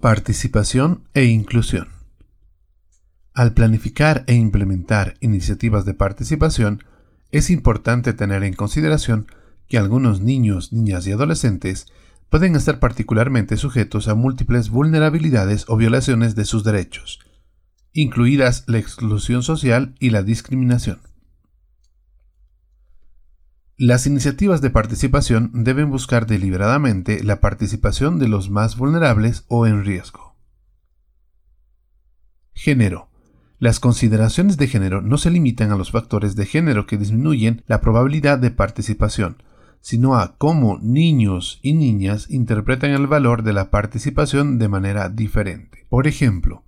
Participación e inclusión. Al planificar e implementar iniciativas de participación, es importante tener en consideración que algunos niños, niñas y adolescentes pueden estar particularmente sujetos a múltiples vulnerabilidades o violaciones de sus derechos, incluidas la exclusión social y la discriminación. Las iniciativas de participación deben buscar deliberadamente la participación de los más vulnerables o en riesgo. Género. Las consideraciones de género no se limitan a los factores de género que disminuyen la probabilidad de participación, sino a cómo niños y niñas interpretan el valor de la participación de manera diferente. Por ejemplo,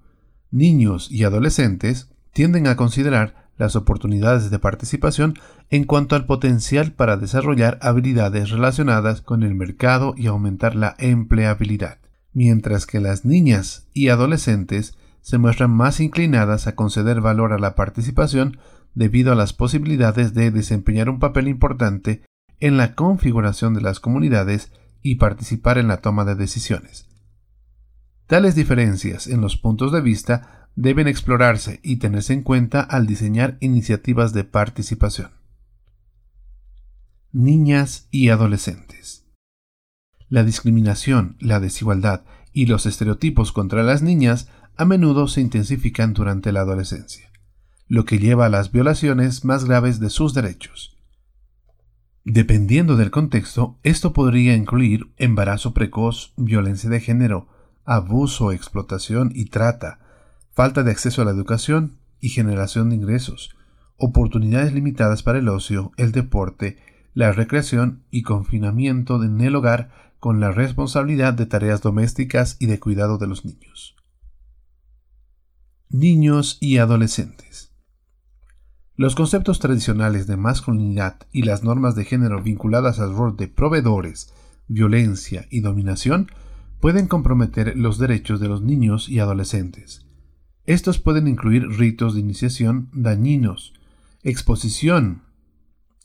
niños y adolescentes tienden a considerar las oportunidades de participación en cuanto al potencial para desarrollar habilidades relacionadas con el mercado y aumentar la empleabilidad, mientras que las niñas y adolescentes se muestran más inclinadas a conceder valor a la participación debido a las posibilidades de desempeñar un papel importante en la configuración de las comunidades y participar en la toma de decisiones. Tales diferencias en los puntos de vista deben explorarse y tenerse en cuenta al diseñar iniciativas de participación. Niñas y adolescentes. La discriminación, la desigualdad y los estereotipos contra las niñas a menudo se intensifican durante la adolescencia, lo que lleva a las violaciones más graves de sus derechos. Dependiendo del contexto, esto podría incluir embarazo precoz, violencia de género, abuso, explotación y trata, falta de acceso a la educación y generación de ingresos, oportunidades limitadas para el ocio, el deporte, la recreación y confinamiento en el hogar con la responsabilidad de tareas domésticas y de cuidado de los niños. Niños y adolescentes. Los conceptos tradicionales de masculinidad y las normas de género vinculadas al rol de proveedores, violencia y dominación pueden comprometer los derechos de los niños y adolescentes. Estos pueden incluir ritos de iniciación dañinos, exposición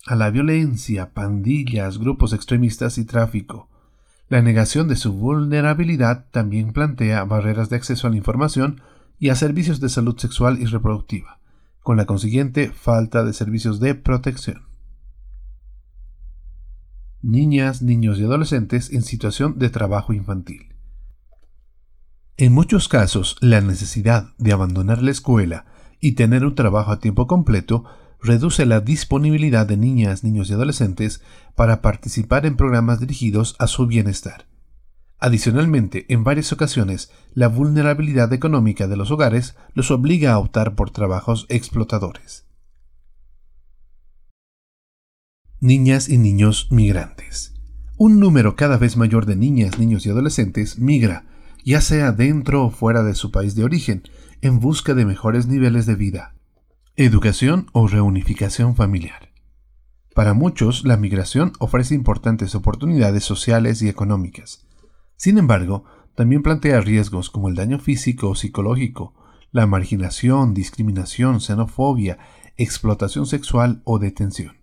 a la violencia, pandillas, grupos extremistas y tráfico. La negación de su vulnerabilidad también plantea barreras de acceso a la información y a servicios de salud sexual y reproductiva, con la consiguiente falta de servicios de protección. Niñas, niños y adolescentes en situación de trabajo infantil. En muchos casos, la necesidad de abandonar la escuela y tener un trabajo a tiempo completo reduce la disponibilidad de niñas, niños y adolescentes para participar en programas dirigidos a su bienestar. Adicionalmente, en varias ocasiones, la vulnerabilidad económica de los hogares los obliga a optar por trabajos explotadores. Niñas y niños migrantes. Un número cada vez mayor de niñas, niños y adolescentes migra ya sea dentro o fuera de su país de origen, en busca de mejores niveles de vida, educación o reunificación familiar. Para muchos, la migración ofrece importantes oportunidades sociales y económicas. Sin embargo, también plantea riesgos como el daño físico o psicológico, la marginación, discriminación, xenofobia, explotación sexual o detención.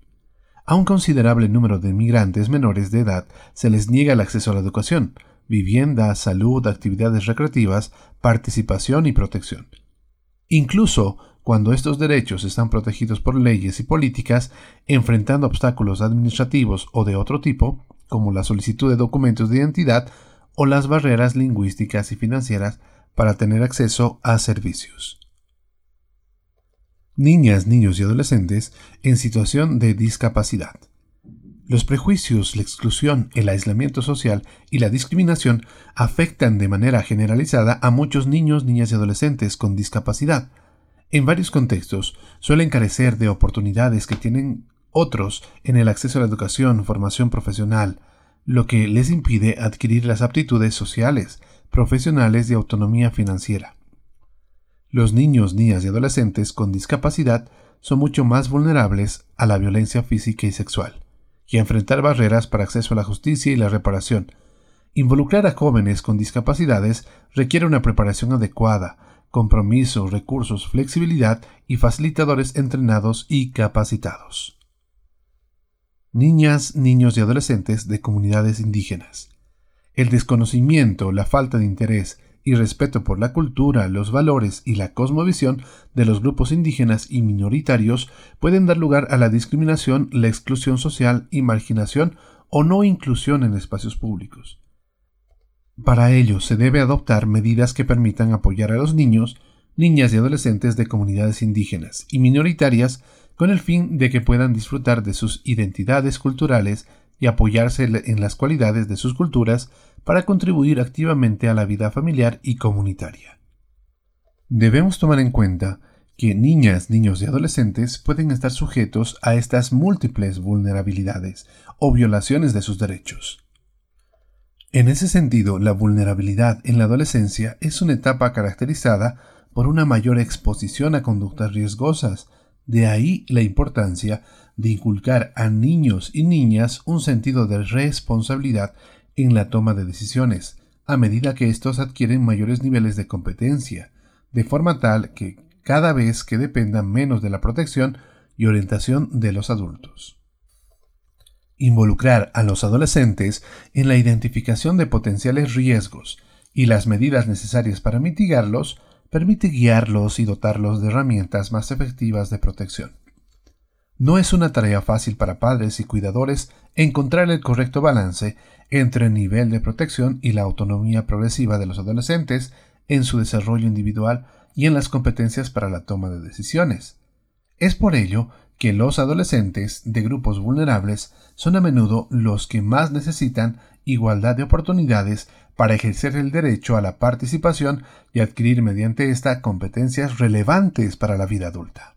A un considerable número de migrantes menores de edad se les niega el acceso a la educación, vivienda, salud, actividades recreativas, participación y protección. Incluso cuando estos derechos están protegidos por leyes y políticas, enfrentando obstáculos administrativos o de otro tipo, como la solicitud de documentos de identidad o las barreras lingüísticas y financieras para tener acceso a servicios. Niñas, niños y adolescentes en situación de discapacidad. Los prejuicios, la exclusión, el aislamiento social y la discriminación afectan de manera generalizada a muchos niños, niñas y adolescentes con discapacidad. En varios contextos suelen carecer de oportunidades que tienen otros en el acceso a la educación, formación profesional, lo que les impide adquirir las aptitudes sociales, profesionales y autonomía financiera. Los niños, niñas y adolescentes con discapacidad son mucho más vulnerables a la violencia física y sexual y enfrentar barreras para acceso a la justicia y la reparación. Involucrar a jóvenes con discapacidades requiere una preparación adecuada, compromiso, recursos, flexibilidad y facilitadores entrenados y capacitados. Niñas, niños y adolescentes de comunidades indígenas. El desconocimiento, la falta de interés y respeto por la cultura, los valores y la cosmovisión de los grupos indígenas y minoritarios pueden dar lugar a la discriminación, la exclusión social y marginación o no inclusión en espacios públicos. Para ello se debe adoptar medidas que permitan apoyar a los niños, niñas y adolescentes de comunidades indígenas y minoritarias con el fin de que puedan disfrutar de sus identidades culturales y apoyarse en las cualidades de sus culturas para contribuir activamente a la vida familiar y comunitaria. Debemos tomar en cuenta que niñas, niños y adolescentes pueden estar sujetos a estas múltiples vulnerabilidades o violaciones de sus derechos. En ese sentido, la vulnerabilidad en la adolescencia es una etapa caracterizada por una mayor exposición a conductas riesgosas, de ahí la importancia de inculcar a niños y niñas un sentido de responsabilidad en la toma de decisiones, a medida que estos adquieren mayores niveles de competencia, de forma tal que cada vez que dependan menos de la protección y orientación de los adultos. Involucrar a los adolescentes en la identificación de potenciales riesgos y las medidas necesarias para mitigarlos permite guiarlos y dotarlos de herramientas más efectivas de protección. No es una tarea fácil para padres y cuidadores encontrar el correcto balance entre el nivel de protección y la autonomía progresiva de los adolescentes en su desarrollo individual y en las competencias para la toma de decisiones. Es por ello que los adolescentes de grupos vulnerables son a menudo los que más necesitan igualdad de oportunidades para ejercer el derecho a la participación y adquirir mediante esta competencias relevantes para la vida adulta.